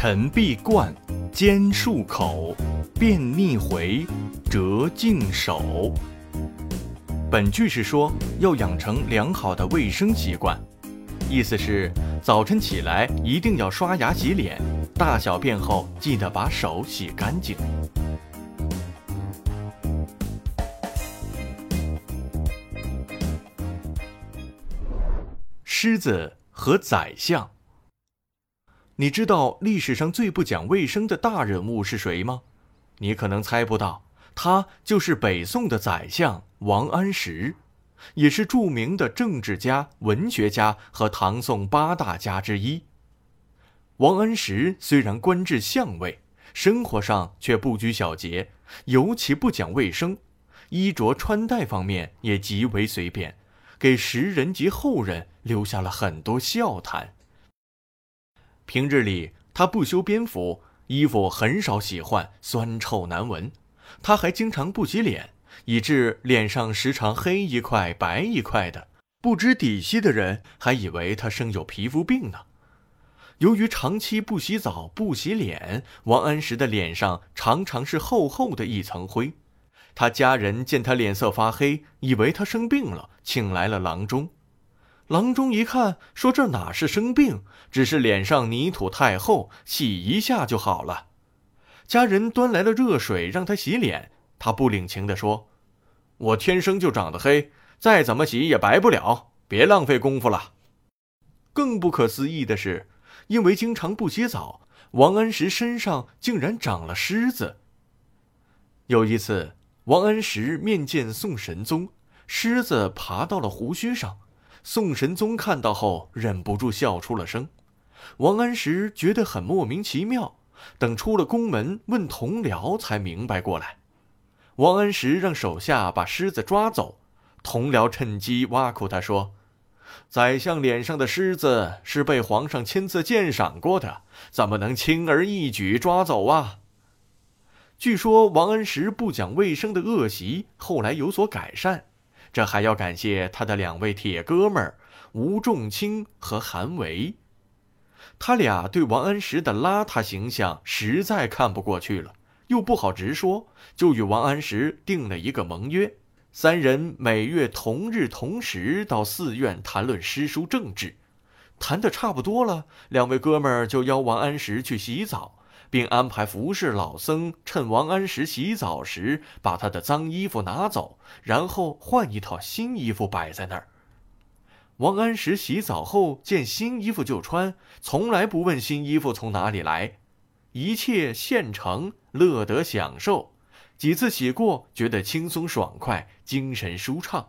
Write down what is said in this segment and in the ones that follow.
陈必冠，兼漱口，便逆回，折净手。本句是说要养成良好的卫生习惯，意思是早晨起来一定要刷牙洗脸，大小便后记得把手洗干净。狮子和宰相。你知道历史上最不讲卫生的大人物是谁吗？你可能猜不到，他就是北宋的宰相王安石，也是著名的政治家、文学家和唐宋八大家之一。王安石虽然官至相位，生活上却不拘小节，尤其不讲卫生，衣着穿戴方面也极为随便，给时人及后人留下了很多笑谈。平日里，他不修边幅，衣服很少洗换，酸臭难闻。他还经常不洗脸，以致脸上时常黑一块白一块的。不知底细的人还以为他生有皮肤病呢。由于长期不洗澡、不洗脸，王安石的脸上常常是厚厚的一层灰。他家人见他脸色发黑，以为他生病了，请来了郎中。郎中一看，说：“这哪是生病，只是脸上泥土太厚，洗一下就好了。”家人端来了热水让他洗脸，他不领情地说：“我天生就长得黑，再怎么洗也白不了，别浪费功夫了。”更不可思议的是，因为经常不洗澡，王安石身上竟然长了虱子。有一次，王安石面见宋神宗，虱子爬到了胡须上。宋神宗看到后，忍不住笑出了声。王安石觉得很莫名其妙，等出了宫门问同僚，才明白过来。王安石让手下把狮子抓走，同僚趁机挖苦他说：“宰相脸上的虱子是被皇上亲自鉴赏过的，怎么能轻而易举抓走啊？”据说王安石不讲卫生的恶习后来有所改善。这还要感谢他的两位铁哥们儿吴仲卿和韩维，他俩对王安石的邋遢形象实在看不过去了，又不好直说，就与王安石定了一个盟约：三人每月同日同时到寺院谈论诗书政治。谈得差不多了，两位哥们儿就邀王安石去洗澡。并安排服侍老僧，趁王安石洗澡时，把他的脏衣服拿走，然后换一套新衣服摆在那儿。王安石洗澡后见新衣服就穿，从来不问新衣服从哪里来，一切现成，乐得享受。几次洗过，觉得轻松爽快，精神舒畅。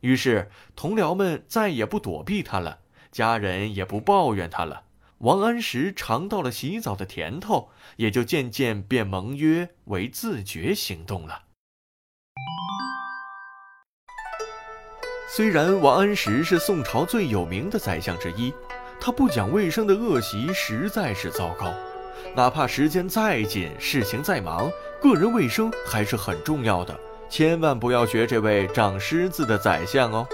于是同僚们再也不躲避他了，家人也不抱怨他了。王安石尝到了洗澡的甜头，也就渐渐变盟约为自觉行动了。虽然王安石是宋朝最有名的宰相之一，他不讲卫生的恶习实在是糟糕。哪怕时间再紧，事情再忙，个人卫生还是很重要的。千万不要学这位长虱子的宰相哦。